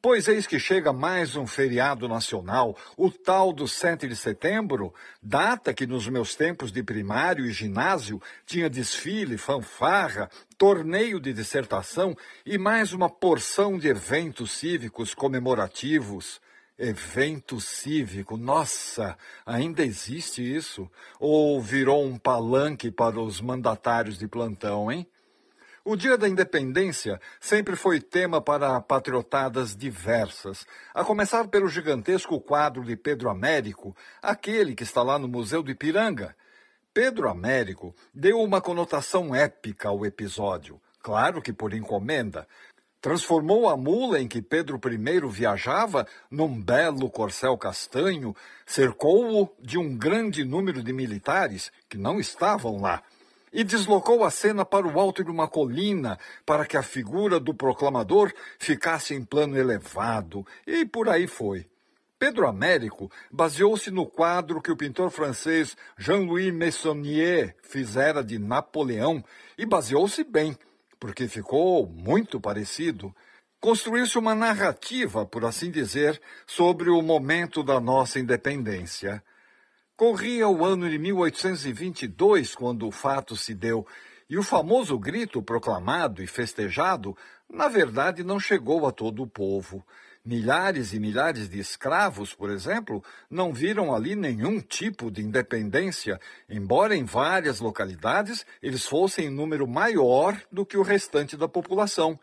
Pois eis que chega mais um feriado nacional, o tal do 7 de setembro, data que nos meus tempos de primário e ginásio tinha desfile, fanfarra, torneio de dissertação e mais uma porção de eventos cívicos comemorativos. Evento cívico, nossa, ainda existe isso? Ou virou um palanque para os mandatários de plantão, hein? O Dia da Independência sempre foi tema para patriotadas diversas, a começar pelo gigantesco quadro de Pedro Américo, aquele que está lá no Museu do Ipiranga. Pedro Américo deu uma conotação épica ao episódio, claro que por encomenda. Transformou a mula em que Pedro I viajava num belo corcel castanho, cercou-o de um grande número de militares que não estavam lá e deslocou a cena para o alto de uma colina, para que a figura do proclamador ficasse em plano elevado, e por aí foi. Pedro Américo baseou-se no quadro que o pintor francês Jean-Louis Meissonier fizera de Napoleão, e baseou-se bem, porque ficou muito parecido. Construiu-se uma narrativa, por assim dizer, sobre o momento da nossa independência. Corria o ano de 1822 quando o fato se deu, e o famoso grito proclamado e festejado, na verdade, não chegou a todo o povo. Milhares e milhares de escravos, por exemplo, não viram ali nenhum tipo de independência, embora em várias localidades eles fossem em número maior do que o restante da população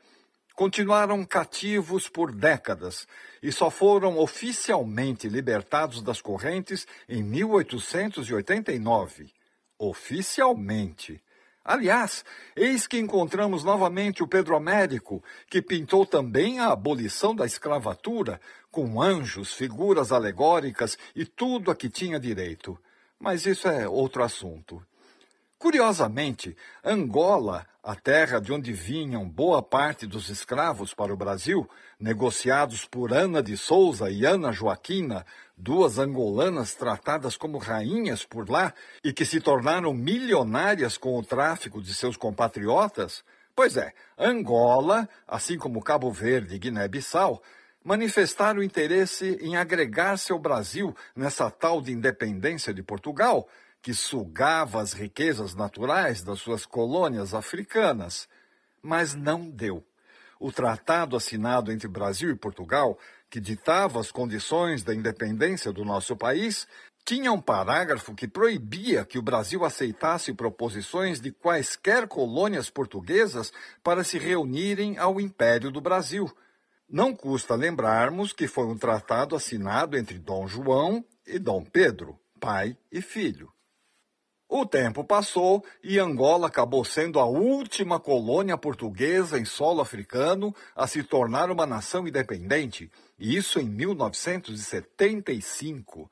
continuaram cativos por décadas e só foram oficialmente libertados das correntes em 1889. Oficialmente. Aliás, eis que encontramos novamente o Pedro Américo, que pintou também a abolição da escravatura, com anjos, figuras alegóricas e tudo a que tinha direito. Mas isso é outro assunto. Curiosamente, Angola, a terra de onde vinham boa parte dos escravos para o Brasil, negociados por Ana de Souza e Ana Joaquina, duas angolanas tratadas como rainhas por lá e que se tornaram milionárias com o tráfico de seus compatriotas, pois é, Angola, assim como Cabo Verde e Guiné-Bissau, manifestaram interesse em agregar-se ao Brasil nessa tal de independência de Portugal, que sugava as riquezas naturais das suas colônias africanas, mas não deu. O tratado assinado entre Brasil e Portugal, que ditava as condições da independência do nosso país, tinha um parágrafo que proibia que o Brasil aceitasse proposições de quaisquer colônias portuguesas para se reunirem ao Império do Brasil. Não custa lembrarmos que foi um tratado assinado entre Dom João e Dom Pedro, pai e filho. O tempo passou e Angola acabou sendo a última colônia portuguesa em solo africano a se tornar uma nação independente, isso em 1975.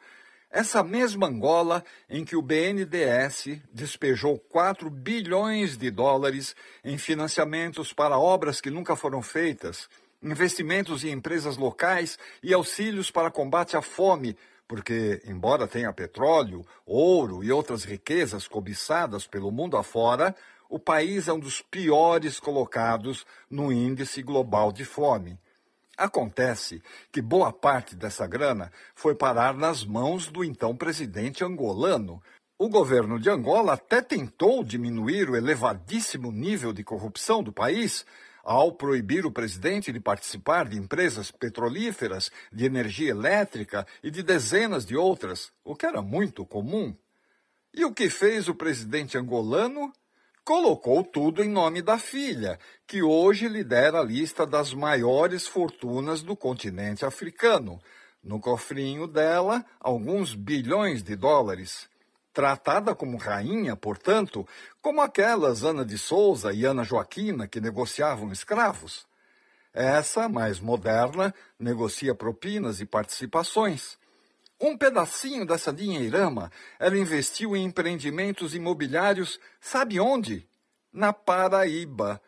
Essa mesma Angola em que o BNDES despejou 4 bilhões de dólares em financiamentos para obras que nunca foram feitas, investimentos em empresas locais e auxílios para combate à fome porque, embora tenha petróleo, ouro e outras riquezas cobiçadas pelo mundo afora, o país é um dos piores colocados no índice global de fome. Acontece que boa parte dessa grana foi parar nas mãos do então presidente angolano. O governo de Angola até tentou diminuir o elevadíssimo nível de corrupção do país, ao proibir o presidente de participar de empresas petrolíferas, de energia elétrica e de dezenas de outras, o que era muito comum. E o que fez o presidente angolano? Colocou tudo em nome da filha, que hoje lidera a lista das maiores fortunas do continente africano. No cofrinho dela, alguns bilhões de dólares tratada como rainha, portanto, como aquelas Ana de Souza e Ana Joaquina que negociavam escravos. Essa, mais moderna, negocia propinas e participações. Um pedacinho dessa dinheirama ela investiu em empreendimentos imobiliários, sabe onde? Na Paraíba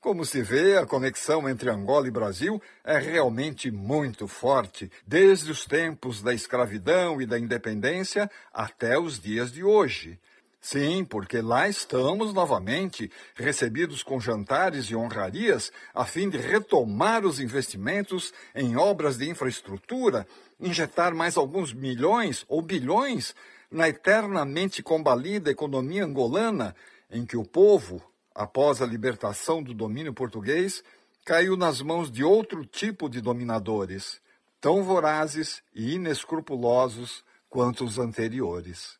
como se vê, a conexão entre Angola e Brasil é realmente muito forte, desde os tempos da escravidão e da independência até os dias de hoje. Sim, porque lá estamos novamente, recebidos com jantares e honrarias, a fim de retomar os investimentos em obras de infraestrutura, injetar mais alguns milhões ou bilhões na eternamente combalida economia angolana, em que o povo, após a libertação do domínio português, caiu nas mãos de outro tipo de dominadores, tão vorazes e inescrupulosos quanto os anteriores.